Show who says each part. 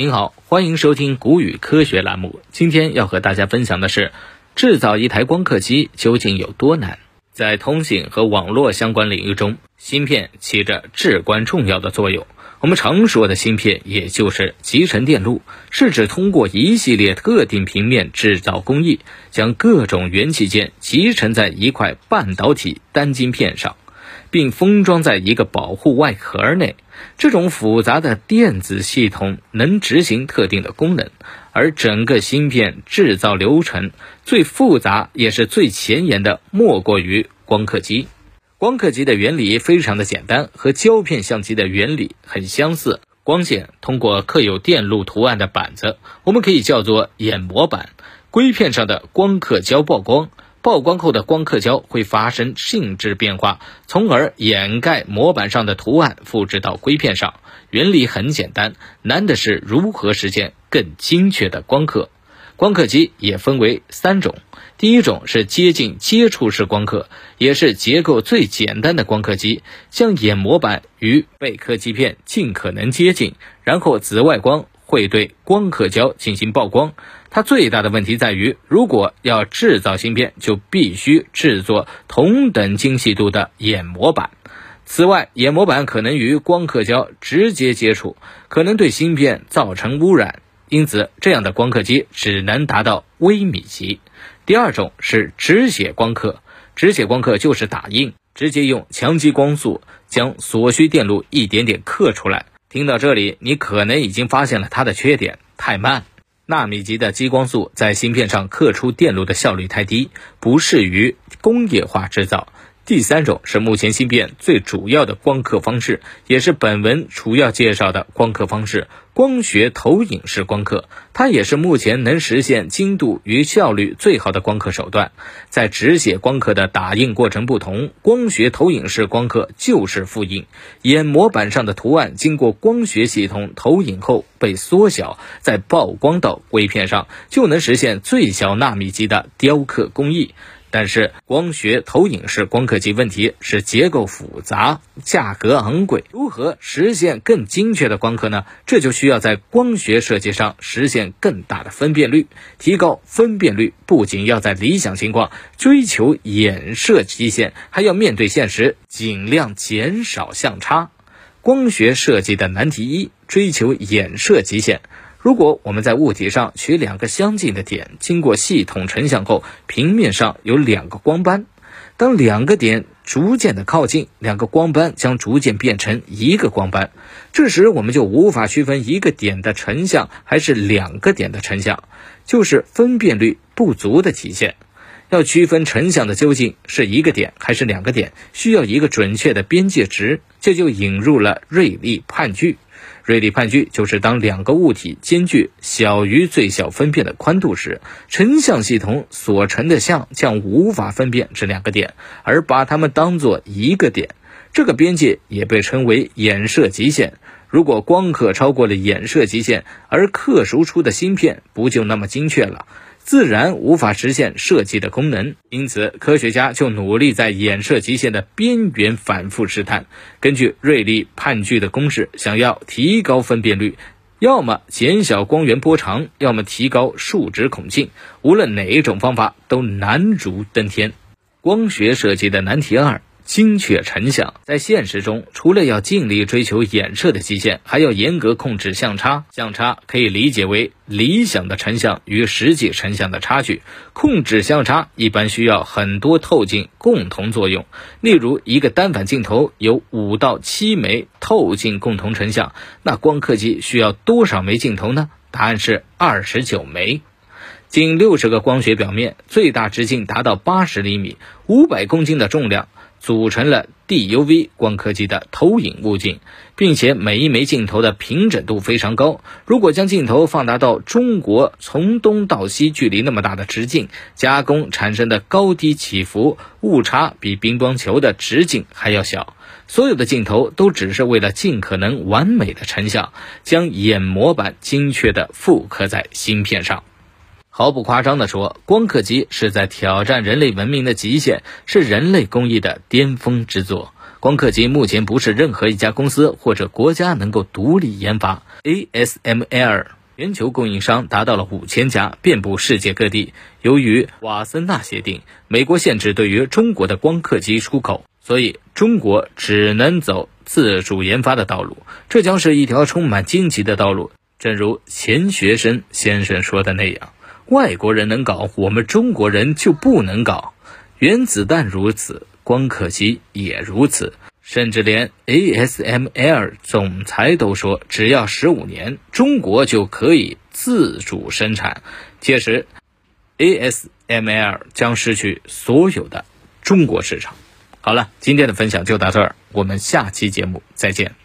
Speaker 1: 您好，欢迎收听古语科学栏目。今天要和大家分享的是，制造一台光刻机究竟有多难？在通信和网络相关领域中，芯片起着至关重要的作用。我们常说的芯片，也就是集成电路，是指通过一系列特定平面制造工艺，将各种元器件集成在一块半导体单晶片上。并封装在一个保护外壳内。这种复杂的电子系统能执行特定的功能，而整个芯片制造流程最复杂也是最前沿的，莫过于光刻机。光刻机的原理非常的简单，和胶片相机的原理很相似。光线通过刻有电路图案的板子，我们可以叫做眼模板，硅片上的光刻胶曝光。曝光后的光刻胶会发生性质变化，从而掩盖模板上的图案，复制到硅片上。原理很简单，难的是如何实现更精确的光刻。光刻机也分为三种，第一种是接近接触式光刻，也是结构最简单的光刻机，将眼模板与被刻基片尽可能接近，然后紫外光。会对光刻胶进行曝光，它最大的问题在于，如果要制造芯片，就必须制作同等精细度的眼模板。此外，眼模板可能与光刻胶直接接触，可能对芯片造成污染，因此这样的光刻机只能达到微米级。第二种是直写光刻，直写光刻就是打印，直接用强激光速将所需电路一点点刻出来。听到这里，你可能已经发现了它的缺点：太慢。纳米级的激光束在芯片上刻出电路的效率太低，不适于工业化制造。第三种是目前芯片最主要的光刻方式，也是本文主要介绍的光刻方式——光学投影式光刻。它也是目前能实现精度与效率最好的光刻手段。在直写光刻的打印过程不同，光学投影式光刻就是复印。眼模板上的图案经过光学系统投影后被缩小，再曝光到硅片上，就能实现最小纳米级的雕刻工艺。但是光学投影式光刻机问题是结构复杂，价格昂贵。如何实现更精确的光刻呢？这就需要在光学设计上实现更大的分辨率。提高分辨率不仅要在理想情况追求衍射极限，还要面对现实尽量减少相差。光学设计的难题一：追求衍射极限。如果我们在物体上取两个相近的点，经过系统成像后，平面上有两个光斑。当两个点逐渐的靠近，两个光斑将逐渐变成一个光斑。这时我们就无法区分一个点的成像还是两个点的成像，就是分辨率不足的体现。要区分成像的究竟是一个点还是两个点，需要一个准确的边界值，这就引入了瑞利判据。瑞利判据就是当两个物体间距小于最小分辨的宽度时，成像系统所成的像将无法分辨这两个点，而把它们当作一个点。这个边界也被称为衍射极限。如果光刻超过了衍射极限，而刻熟出的芯片不就那么精确了？自然无法实现设计的功能，因此科学家就努力在衍射极限的边缘反复试探。根据瑞利判据的公式，想要提高分辨率，要么减小光源波长，要么提高数值孔径。无论哪一种方法都难如登天。光学设计的难题二。精确成像，在现实中，除了要尽力追求衍射的极限，还要严格控制相差。相差可以理解为理想的成像与实际成像的差距。控制相差一般需要很多透镜共同作用。例如，一个单反镜头有五到七枚透镜共同成像，那光刻机需要多少枚镜头呢？答案是二十九枚。近六十个光学表面，最大直径达到八十厘米，五百公斤的重量。组成了 DUV 光刻机的投影物镜，并且每一枚镜头的平整度非常高。如果将镜头放大到中国从东到西距离那么大的直径，加工产生的高低起伏误差比乒乓球的直径还要小。所有的镜头都只是为了尽可能完美的成像，将眼模板精确地复刻在芯片上。毫不夸张地说，光刻机是在挑战人类文明的极限，是人类工艺的巅峰之作。光刻机目前不是任何一家公司或者国家能够独立研发，ASML 全球供应商达到了五千家，遍布世界各地。由于瓦森纳协定，美国限制对于中国的光刻机出口，所以中国只能走自主研发的道路。这将是一条充满荆棘的道路。正如钱学森先生说的那样：“外国人能搞，我们中国人就不能搞。原子弹如此，光刻机也如此。”甚至连 ASML 总裁都说，只要十五年，中国就可以自主生产。届时，ASML 将失去所有的中国市场。好了，今天的分享就到这儿，我们下期节目再见。